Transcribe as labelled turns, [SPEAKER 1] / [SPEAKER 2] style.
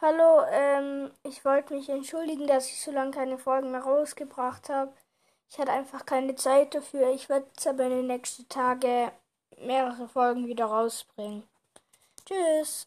[SPEAKER 1] Hallo, ähm, ich wollte mich entschuldigen, dass ich so lange keine Folgen mehr rausgebracht habe. Ich hatte einfach keine Zeit dafür. Ich werde jetzt aber in den nächsten Tagen mehrere Folgen wieder rausbringen. Tschüss.